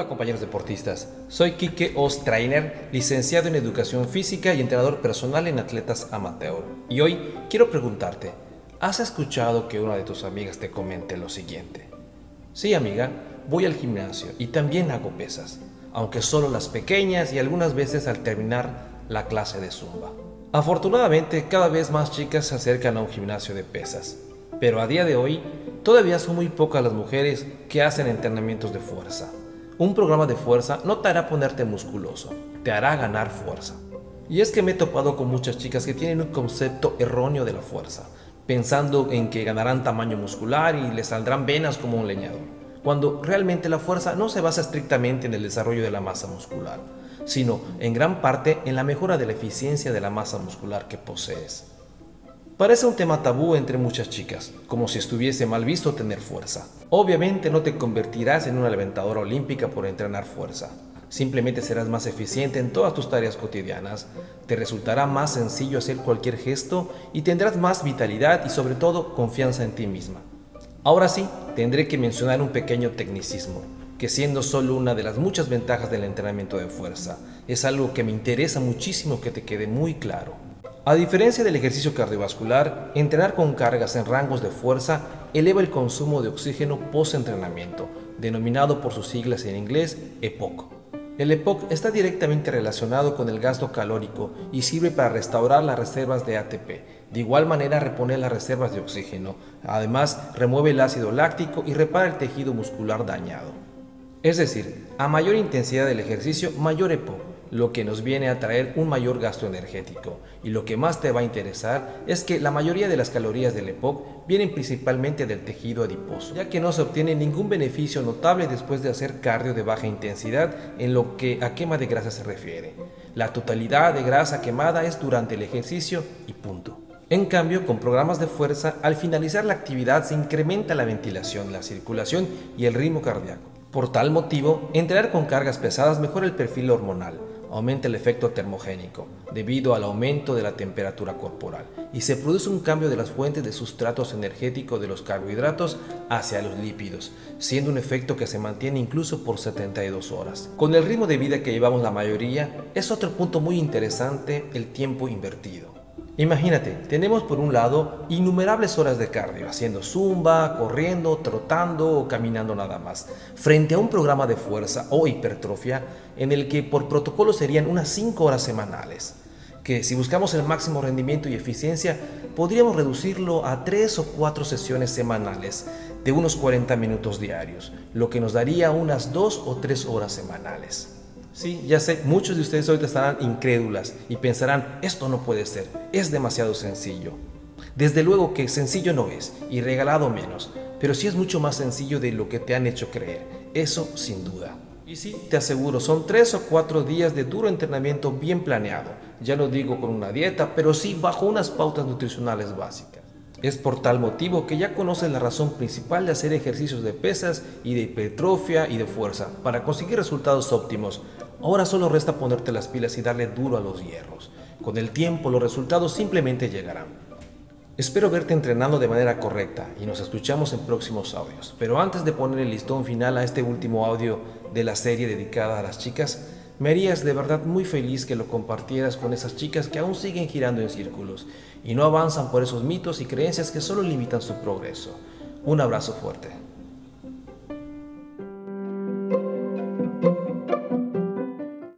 Hola compañeros deportistas, soy Kike Oz Trainer, licenciado en Educación Física y entrenador personal en atletas amateur. Y hoy quiero preguntarte, ¿has escuchado que una de tus amigas te comente lo siguiente? Sí amiga, voy al gimnasio y también hago pesas, aunque solo las pequeñas y algunas veces al terminar la clase de zumba. Afortunadamente cada vez más chicas se acercan a un gimnasio de pesas, pero a día de hoy todavía son muy pocas las mujeres que hacen entrenamientos de fuerza. Un programa de fuerza no te hará ponerte musculoso, te hará ganar fuerza. Y es que me he topado con muchas chicas que tienen un concepto erróneo de la fuerza, pensando en que ganarán tamaño muscular y les saldrán venas como un leñador, cuando realmente la fuerza no se basa estrictamente en el desarrollo de la masa muscular, sino en gran parte en la mejora de la eficiencia de la masa muscular que posees. Parece un tema tabú entre muchas chicas, como si estuviese mal visto tener fuerza. Obviamente no te convertirás en una levantadora olímpica por entrenar fuerza. Simplemente serás más eficiente en todas tus tareas cotidianas, te resultará más sencillo hacer cualquier gesto y tendrás más vitalidad y sobre todo confianza en ti misma. Ahora sí, tendré que mencionar un pequeño tecnicismo, que siendo solo una de las muchas ventajas del entrenamiento de fuerza, es algo que me interesa muchísimo que te quede muy claro. A diferencia del ejercicio cardiovascular, entrenar con cargas en rangos de fuerza eleva el consumo de oxígeno post-entrenamiento, denominado por sus siglas en inglés EPOC. El EPOC está directamente relacionado con el gasto calórico y sirve para restaurar las reservas de ATP. De igual manera repone las reservas de oxígeno. Además, remueve el ácido láctico y repara el tejido muscular dañado. Es decir, a mayor intensidad del ejercicio, mayor EPOC lo que nos viene a traer un mayor gasto energético. Y lo que más te va a interesar es que la mayoría de las calorías del EPOC vienen principalmente del tejido adiposo, ya que no se obtiene ningún beneficio notable después de hacer cardio de baja intensidad en lo que a quema de grasa se refiere. La totalidad de grasa quemada es durante el ejercicio y punto. En cambio, con programas de fuerza, al finalizar la actividad se incrementa la ventilación, la circulación y el ritmo cardíaco. Por tal motivo, entrenar con cargas pesadas mejora el perfil hormonal, aumenta el efecto termogénico debido al aumento de la temperatura corporal y se produce un cambio de las fuentes de sustratos energéticos de los carbohidratos hacia los lípidos, siendo un efecto que se mantiene incluso por 72 horas. Con el ritmo de vida que llevamos la mayoría, es otro punto muy interesante el tiempo invertido. Imagínate, tenemos por un lado innumerables horas de cardio, haciendo zumba, corriendo, trotando o caminando nada más, frente a un programa de fuerza o hipertrofia en el que por protocolo serían unas 5 horas semanales, que si buscamos el máximo rendimiento y eficiencia, podríamos reducirlo a 3 o 4 sesiones semanales de unos 40 minutos diarios, lo que nos daría unas 2 o 3 horas semanales. Sí, ya sé, muchos de ustedes ahorita estarán incrédulas y pensarán, esto no puede ser, es demasiado sencillo. Desde luego que sencillo no es, y regalado menos, pero sí es mucho más sencillo de lo que te han hecho creer, eso sin duda. Y sí, te aseguro, son tres o cuatro días de duro entrenamiento bien planeado, ya no digo con una dieta, pero sí bajo unas pautas nutricionales básicas. Es por tal motivo que ya conoces la razón principal de hacer ejercicios de pesas y de hipertrofia y de fuerza para conseguir resultados óptimos. Ahora solo resta ponerte las pilas y darle duro a los hierros. Con el tiempo los resultados simplemente llegarán. Espero verte entrenando de manera correcta y nos escuchamos en próximos audios. Pero antes de poner el listón final a este último audio de la serie dedicada a las chicas, me harías de verdad muy feliz que lo compartieras con esas chicas que aún siguen girando en círculos y no avanzan por esos mitos y creencias que solo limitan su progreso. Un abrazo fuerte.